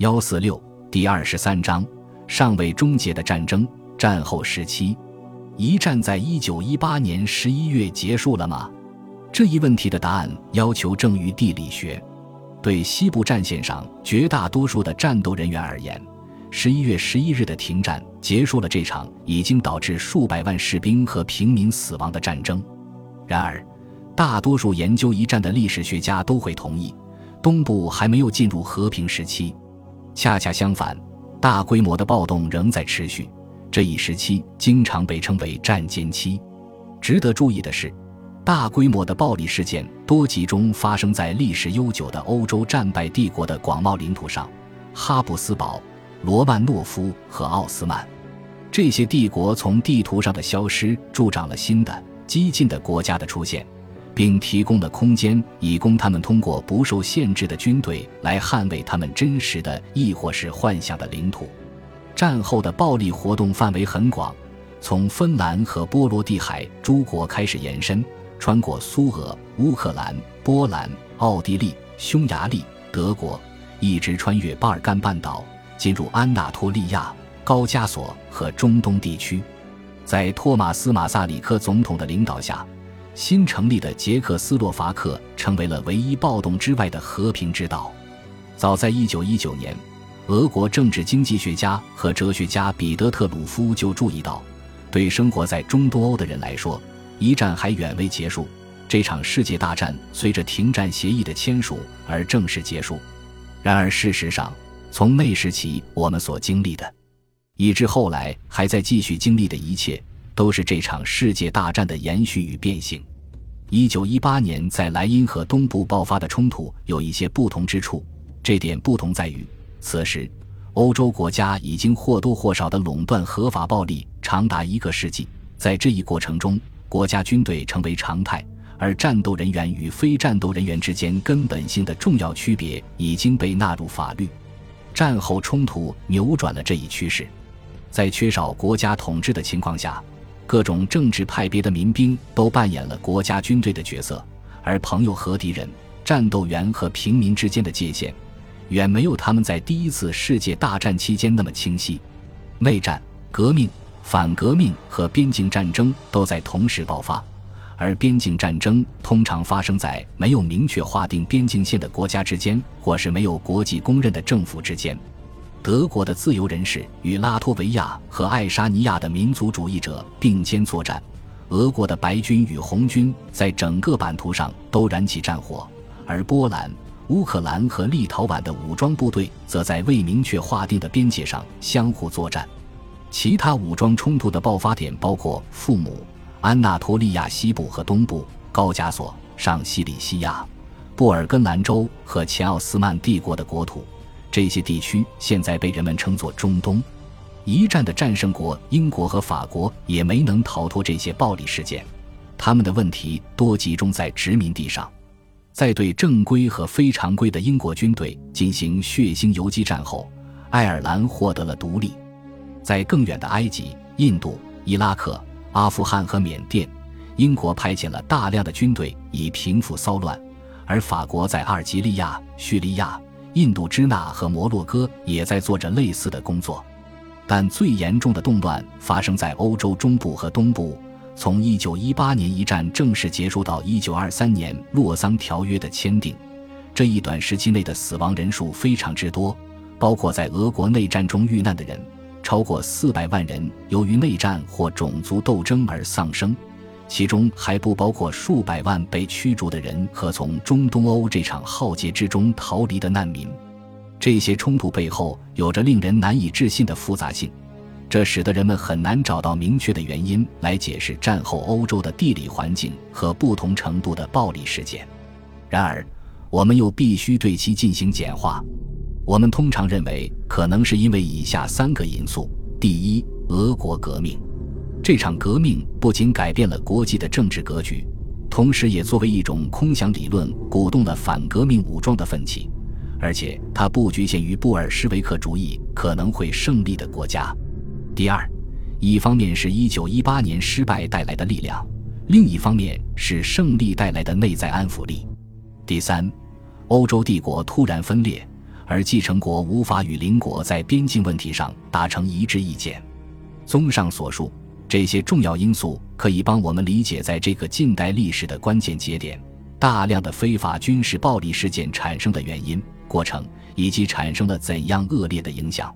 幺四六第二十三章尚未终结的战争——战后时期。一战在一九一八年十一月结束了吗？这一问题的答案要求正于地理学。对西部战线上绝大多数的战斗人员而言，十一月十一日的停战结束了这场已经导致数百万士兵和平民死亡的战争。然而，大多数研究一战的历史学家都会同意，东部还没有进入和平时期。恰恰相反，大规模的暴动仍在持续。这一时期经常被称为战间期。值得注意的是。大规模的暴力事件多集中发生在历史悠久的欧洲战败帝国的广袤领土上，哈布斯堡、罗曼诺夫和奥斯曼这些帝国从地图上的消失，助长了新的激进的国家的出现，并提供了空间，以供他们通过不受限制的军队来捍卫他们真实的亦或是幻想的领土。战后的暴力活动范围很广，从芬兰和波罗的海诸国开始延伸。穿过苏俄、乌克兰、波兰、奥地利、匈牙利、德国，一直穿越巴尔干半岛，进入安纳托利亚、高加索和中东地区。在托马斯·马萨里克总统的领导下，新成立的捷克斯洛伐克成为了唯一暴动之外的和平之岛。早在1919年，俄国政治经济学家和哲学家彼得特鲁夫就注意到，对生活在中东欧的人来说。一战还远未结束，这场世界大战随着停战协议的签署而正式结束。然而，事实上，从那时起，我们所经历的，以至后来还在继续经历的一切，都是这场世界大战的延续与变形。一九一八年在莱茵河东部爆发的冲突有一些不同之处，这点不同在于，此时欧洲国家已经或多或少地垄断合法暴力长达一个世纪，在这一过程中。国家军队成为常态，而战斗人员与非战斗人员之间根本性的重要区别已经被纳入法律。战后冲突扭转了这一趋势，在缺少国家统治的情况下，各种政治派别的民兵都扮演了国家军队的角色，而朋友和敌人、战斗员和平民之间的界限，远没有他们在第一次世界大战期间那么清晰。内战、革命。反革命和边境战争都在同时爆发，而边境战争通常发生在没有明确划定边境线的国家之间，或是没有国际公认的政府之间。德国的自由人士与拉脱维亚和爱沙尼亚的民族主义者并肩作战，俄国的白军与红军在整个版图上都燃起战火，而波兰、乌克兰和立陶宛的武装部队则在未明确划定的边界上相互作战。其他武装冲突的爆发点包括父母安纳托利亚西部和东部、高加索、上西里西亚、布尔根兰州和前奥斯曼帝国的国土。这些地区现在被人们称作中东。一战的战胜国英国和法国也没能逃脱这些暴力事件，他们的问题多集中在殖民地上。在对正规和非常规的英国军队进行血腥游击战后，爱尔兰获得了独立。在更远的埃及、印度、伊拉克、阿富汗和缅甸，英国派遣了大量的军队以平复骚乱，而法国在阿尔及利亚、叙利亚、印度支那和摩洛哥也在做着类似的工作。但最严重的动乱发生在欧洲中部和东部。从1918年一战正式结束到1923年洛桑条约的签订，这一短时期内的死亡人数非常之多，包括在俄国内战中遇难的人。超过四百万人由于内战或种族斗争而丧生，其中还不包括数百万被驱逐的人和从中东欧这场浩劫之中逃离的难民。这些冲突背后有着令人难以置信的复杂性，这使得人们很难找到明确的原因来解释战后欧洲的地理环境和不同程度的暴力事件。然而，我们又必须对其进行简化。我们通常认为，可能是因为以下三个因素：第一，俄国革命。这场革命不仅改变了国际的政治格局，同时也作为一种空想理论，鼓动了反革命武装的奋起。而且，它不局限于布尔什维克主义可能会胜利的国家。第二，一方面是一九一八年失败带来的力量，另一方面是胜利带来的内在安抚力。第三，欧洲帝国突然分裂。而继承国无法与邻国在边境问题上达成一致意见。综上所述，这些重要因素可以帮我们理解在这个近代历史的关键节点，大量的非法军事暴力事件产生的原因、过程以及产生了怎样恶劣的影响。